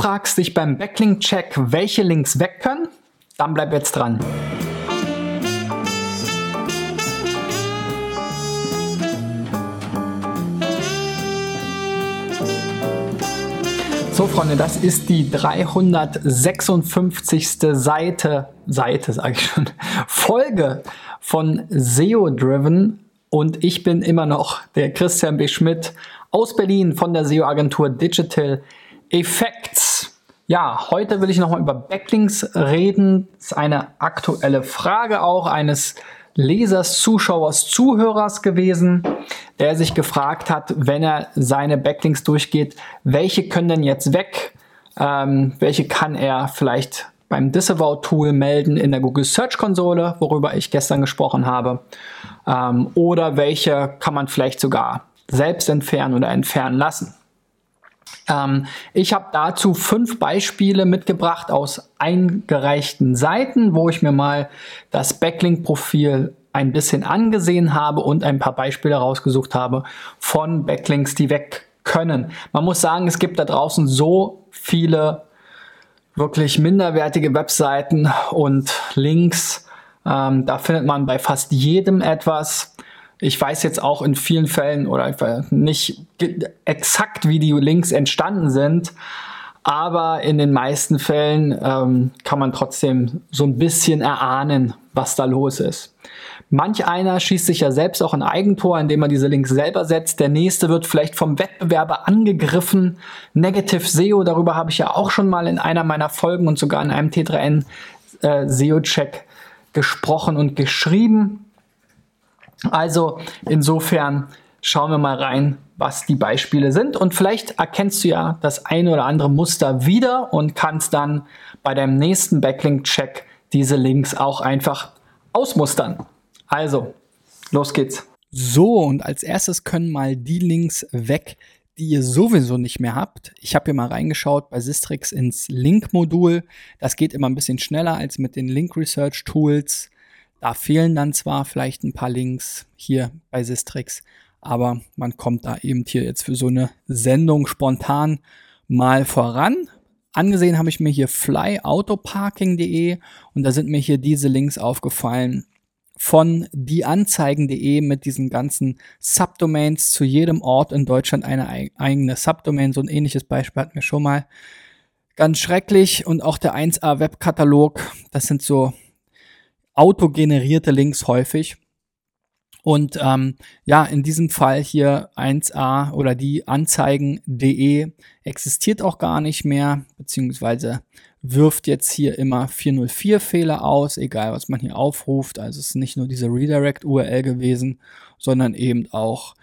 fragst dich beim Backlink-Check, welche Links weg können? Dann bleib jetzt dran. So, Freunde, das ist die 356. Seite, Seite sage ich schon, Folge von SEO Driven und ich bin immer noch der Christian B. Schmidt aus Berlin von der SEO-Agentur Digital Effects. Ja, heute will ich nochmal über Backlinks reden. Das ist eine aktuelle Frage auch eines Lesers, Zuschauers, Zuhörers gewesen, der sich gefragt hat, wenn er seine Backlinks durchgeht, welche können denn jetzt weg? Ähm, welche kann er vielleicht beim Disavow-Tool melden in der Google Search Konsole, worüber ich gestern gesprochen habe? Ähm, oder welche kann man vielleicht sogar selbst entfernen oder entfernen lassen? Ähm, ich habe dazu fünf Beispiele mitgebracht aus eingereichten Seiten, wo ich mir mal das Backlink-Profil ein bisschen angesehen habe und ein paar Beispiele rausgesucht habe von Backlinks, die weg können. Man muss sagen, es gibt da draußen so viele wirklich minderwertige Webseiten und Links. Ähm, da findet man bei fast jedem etwas. Ich weiß jetzt auch in vielen Fällen oder nicht exakt, wie die Links entstanden sind, aber in den meisten Fällen ähm, kann man trotzdem so ein bisschen erahnen, was da los ist. Manch einer schießt sich ja selbst auch ein Eigentor, indem er diese Links selber setzt. Der nächste wird vielleicht vom Wettbewerber angegriffen. Negative SEO, darüber habe ich ja auch schon mal in einer meiner Folgen und sogar in einem T3N äh, SEO-Check gesprochen und geschrieben. Also insofern schauen wir mal rein, was die Beispiele sind. Und vielleicht erkennst du ja das eine oder andere Muster wieder und kannst dann bei deinem nächsten Backlink-Check diese Links auch einfach ausmustern. Also, los geht's. So, und als erstes können mal die Links weg, die ihr sowieso nicht mehr habt. Ich habe hier mal reingeschaut bei Sistrix ins Link-Modul. Das geht immer ein bisschen schneller als mit den Link-Research-Tools. Da fehlen dann zwar vielleicht ein paar Links hier bei Sistrix, aber man kommt da eben hier jetzt für so eine Sendung spontan mal voran. Angesehen habe ich mir hier flyautoparking.de und da sind mir hier diese Links aufgefallen von dieanzeigen.de mit diesen ganzen Subdomains zu jedem Ort in Deutschland eine eigene Subdomain. So ein ähnliches Beispiel hatten wir schon mal. Ganz schrecklich und auch der 1A Webkatalog, das sind so autogenerierte Links häufig. Und ähm, ja, in diesem Fall hier 1a oder die Anzeigen.de existiert auch gar nicht mehr, beziehungsweise wirft jetzt hier immer 404 Fehler aus, egal was man hier aufruft. Also es ist nicht nur diese Redirect-URL gewesen, sondern eben auch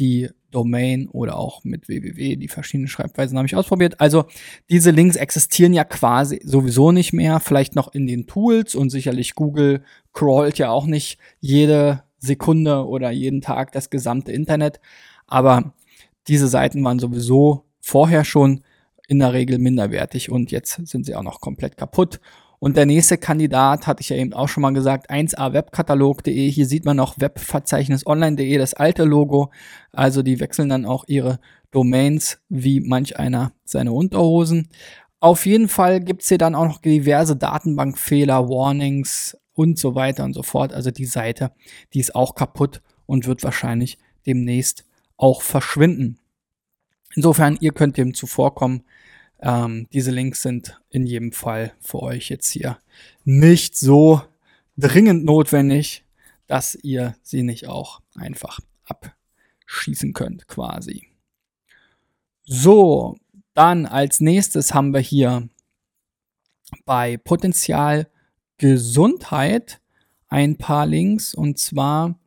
die Domain oder auch mit www. Die verschiedenen Schreibweisen habe ich ausprobiert. Also diese Links existieren ja quasi sowieso nicht mehr. Vielleicht noch in den Tools und sicherlich Google crawlt ja auch nicht jede Sekunde oder jeden Tag das gesamte Internet. Aber diese Seiten waren sowieso vorher schon in der Regel minderwertig und jetzt sind sie auch noch komplett kaputt. Und der nächste Kandidat hatte ich ja eben auch schon mal gesagt, 1awebkatalog.de. Hier sieht man noch Webverzeichnis online.de, das alte Logo. Also die wechseln dann auch ihre Domains wie manch einer seine Unterhosen. Auf jeden Fall gibt's hier dann auch noch diverse Datenbankfehler, Warnings und so weiter und so fort. Also die Seite, die ist auch kaputt und wird wahrscheinlich demnächst auch verschwinden. Insofern, ihr könnt dem zuvorkommen. Ähm, diese Links sind in jedem Fall für euch jetzt hier nicht so dringend notwendig, dass ihr sie nicht auch einfach abschießen könnt, quasi. So, dann als nächstes haben wir hier bei Potenzial Gesundheit ein paar Links und zwar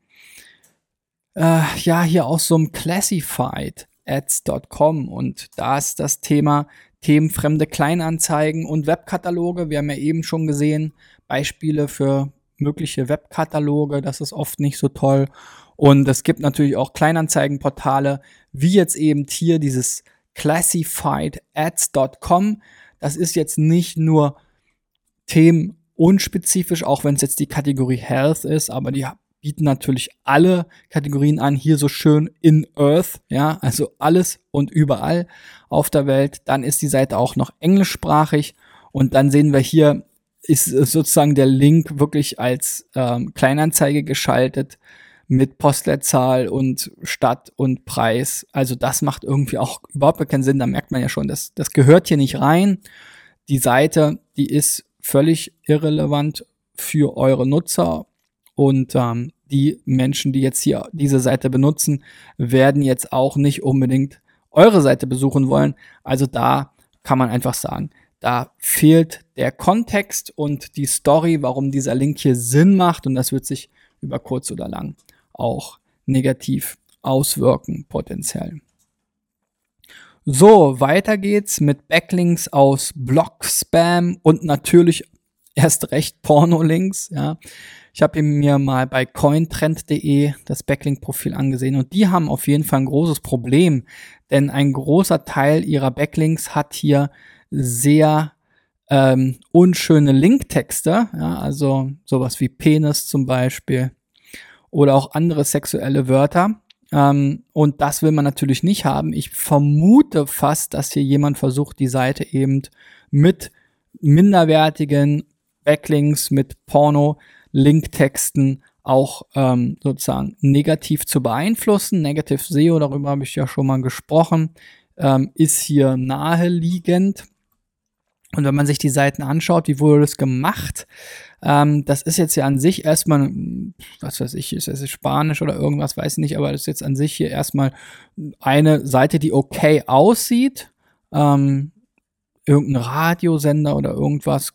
äh, ja hier aus so einem Classified ads.com und da ist das Thema themenfremde Kleinanzeigen und Webkataloge. Wir haben ja eben schon gesehen, Beispiele für mögliche Webkataloge, das ist oft nicht so toll. Und es gibt natürlich auch Kleinanzeigenportale, wie jetzt eben hier dieses classifiedads.com. Das ist jetzt nicht nur themenunspezifisch, auch wenn es jetzt die Kategorie Health ist, aber die bieten natürlich alle Kategorien an, hier so schön in Earth, ja, also alles und überall auf der Welt. Dann ist die Seite auch noch englischsprachig und dann sehen wir hier, ist sozusagen der Link wirklich als ähm, Kleinanzeige geschaltet mit Postleitzahl und Stadt und Preis. Also das macht irgendwie auch überhaupt keinen Sinn. Da merkt man ja schon, dass das gehört hier nicht rein. Die Seite, die ist völlig irrelevant für eure Nutzer und ähm, die Menschen, die jetzt hier diese Seite benutzen, werden jetzt auch nicht unbedingt eure Seite besuchen wollen. Also da kann man einfach sagen, da fehlt der Kontext und die Story, warum dieser Link hier Sinn macht und das wird sich über kurz oder lang auch negativ auswirken, potenziell. So, weiter geht's mit Backlinks aus Blog-Spam und natürlich erst recht Porno-Links. Ja. Ich habe mir mal bei cointrend.de das Backlink-Profil angesehen und die haben auf jeden Fall ein großes Problem, denn ein großer Teil ihrer Backlinks hat hier sehr ähm, unschöne Linktexte, ja, also sowas wie Penis zum Beispiel oder auch andere sexuelle Wörter. Ähm, und das will man natürlich nicht haben. Ich vermute fast, dass hier jemand versucht, die Seite eben mit minderwertigen Backlinks, mit Porno-Linktexten auch ähm, sozusagen negativ zu beeinflussen. Negative SEO, darüber habe ich ja schon mal gesprochen, ähm, ist hier naheliegend. Und wenn man sich die Seiten anschaut, wie wurde das gemacht? Ähm, das ist jetzt ja an sich erstmal, was weiß ich, ist es Spanisch oder irgendwas, weiß ich nicht, aber das ist jetzt an sich hier erstmal eine Seite, die okay aussieht. Ähm, irgendein Radiosender oder irgendwas,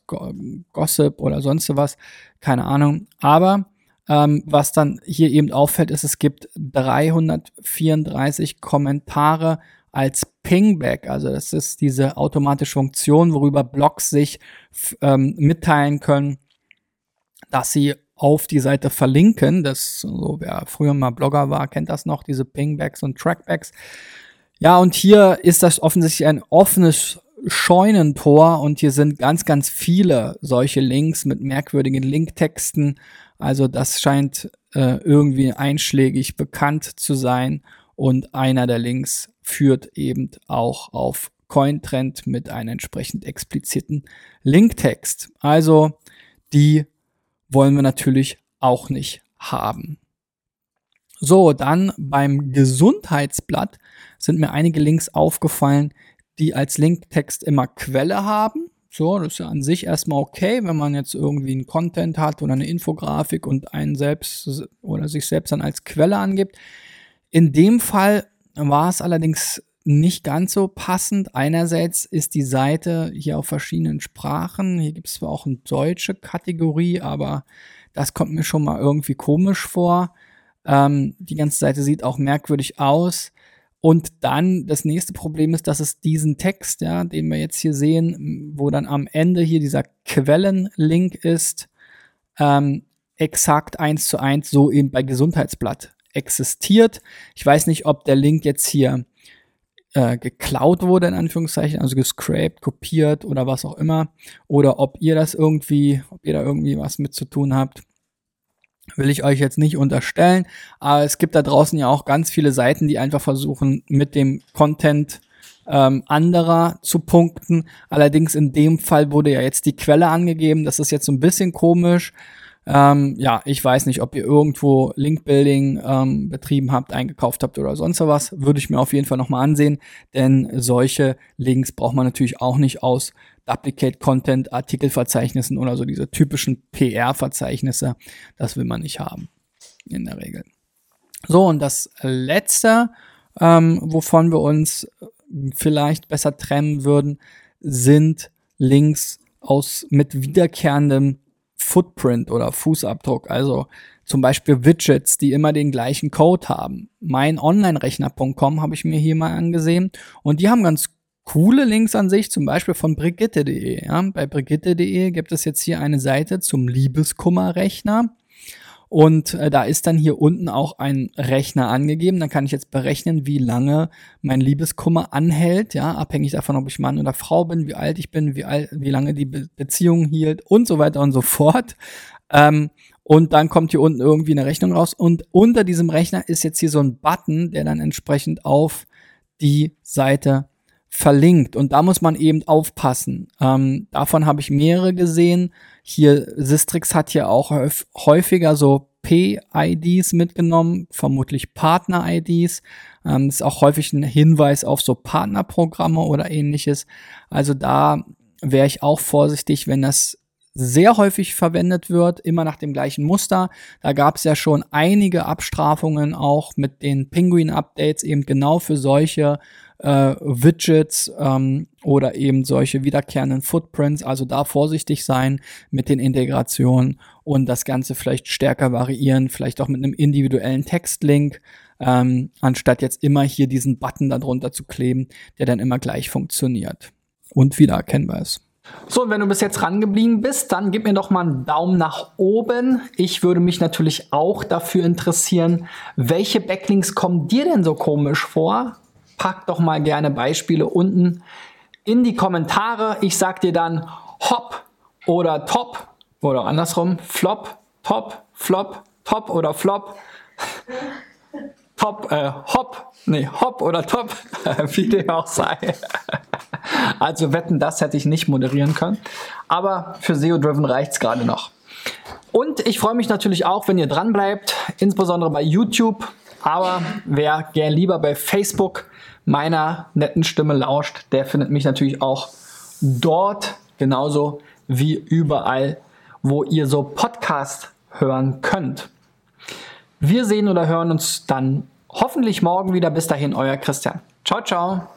Gossip oder sonst was, keine Ahnung. Aber ähm, was dann hier eben auffällt, ist, es gibt 334 Kommentare als Pingback. Also das ist diese automatische Funktion, worüber Blogs sich ähm, mitteilen können, dass sie auf die Seite verlinken. Das, so wer früher mal Blogger war, kennt das noch, diese Pingbacks und Trackbacks. Ja, und hier ist das offensichtlich ein offenes Scheunentor und hier sind ganz, ganz viele solche Links mit merkwürdigen Linktexten. Also das scheint äh, irgendwie einschlägig bekannt zu sein und einer der Links führt eben auch auf Cointrend mit einem entsprechend expliziten Linktext. Also die wollen wir natürlich auch nicht haben. So, dann beim Gesundheitsblatt sind mir einige Links aufgefallen, die als Linktext immer Quelle haben. So, das ist ja an sich erstmal okay, wenn man jetzt irgendwie einen Content hat oder eine Infografik und einen selbst oder sich selbst dann als Quelle angibt. In dem Fall war es allerdings nicht ganz so passend. Einerseits ist die Seite hier auf verschiedenen Sprachen. Hier gibt es zwar auch eine deutsche Kategorie, aber das kommt mir schon mal irgendwie komisch vor. Ähm, die ganze Seite sieht auch merkwürdig aus. Und dann das nächste Problem ist, dass es diesen Text, ja, den wir jetzt hier sehen, wo dann am Ende hier dieser Quellenlink ist, ähm, exakt eins zu eins so eben bei Gesundheitsblatt existiert. Ich weiß nicht, ob der Link jetzt hier äh, geklaut wurde, in Anführungszeichen, also gescraped, kopiert oder was auch immer, oder ob ihr das irgendwie, ob ihr da irgendwie was mit zu tun habt, will ich euch jetzt nicht unterstellen. Aber es gibt da draußen ja auch ganz viele Seiten, die einfach versuchen, mit dem Content ähm, anderer zu punkten. Allerdings in dem Fall wurde ja jetzt die Quelle angegeben. Das ist jetzt so ein bisschen komisch. Ähm, ja, ich weiß nicht, ob ihr irgendwo Linkbuilding ähm, betrieben habt, eingekauft habt oder sonst was. Würde ich mir auf jeden Fall nochmal ansehen, denn solche Links braucht man natürlich auch nicht aus Duplicate Content, Artikelverzeichnissen oder so diese typischen PR-Verzeichnisse. Das will man nicht haben. In der Regel. So, und das letzte, ähm, wovon wir uns vielleicht besser trennen würden, sind Links aus mit wiederkehrendem Footprint oder Fußabdruck, also zum Beispiel Widgets, die immer den gleichen Code haben. Mein Onlinerechner.com habe ich mir hier mal angesehen und die haben ganz coole Links an sich, zum Beispiel von Brigitte.de. Ja. Bei Brigitte.de gibt es jetzt hier eine Seite zum Liebeskummerrechner. Und äh, da ist dann hier unten auch ein Rechner angegeben. Dann kann ich jetzt berechnen, wie lange mein Liebeskummer anhält, ja, abhängig davon, ob ich Mann oder Frau bin, wie alt ich bin, wie, alt, wie lange die Be Beziehung hielt und so weiter und so fort. Ähm, Und dann kommt hier unten irgendwie eine Rechnung raus. Und unter diesem Rechner ist jetzt hier so ein Button, der dann entsprechend auf die Seite verlinkt. Und da muss man eben aufpassen. Ähm, davon habe ich mehrere gesehen. Hier, Sistrix hat hier auch häufiger so P-IDs mitgenommen, vermutlich Partner-IDs. Ähm, ist auch häufig ein Hinweis auf so Partnerprogramme oder ähnliches. Also da wäre ich auch vorsichtig, wenn das sehr häufig verwendet wird, immer nach dem gleichen Muster. Da gab es ja schon einige Abstrafungen auch mit den Penguin-Updates eben genau für solche äh, Widgets ähm, oder eben solche wiederkehrenden Footprints. Also da vorsichtig sein mit den Integrationen und das Ganze vielleicht stärker variieren, vielleicht auch mit einem individuellen Textlink, ähm, anstatt jetzt immer hier diesen Button darunter zu kleben, der dann immer gleich funktioniert und wieder erkennbar ist. So, und wenn du bis jetzt rangeblieben bist, dann gib mir doch mal einen Daumen nach oben. Ich würde mich natürlich auch dafür interessieren, welche Backlinks kommen dir denn so komisch vor? Pack doch mal gerne Beispiele unten in die Kommentare. Ich sag dir dann Hop oder Top oder andersrum Flop, Top, Flop, Top oder Flop. Top, äh, Hop, nee, Hop oder Top, wie dem auch sei. also wetten, das hätte ich nicht moderieren können. Aber für SEO-Driven reicht's gerade noch. Und ich freue mich natürlich auch, wenn ihr dran bleibt, insbesondere bei YouTube. Aber wer gern lieber bei Facebook meiner netten Stimme lauscht, der findet mich natürlich auch dort, genauso wie überall, wo ihr so Podcast hören könnt. Wir sehen oder hören uns dann hoffentlich morgen wieder. Bis dahin, euer Christian. Ciao, ciao.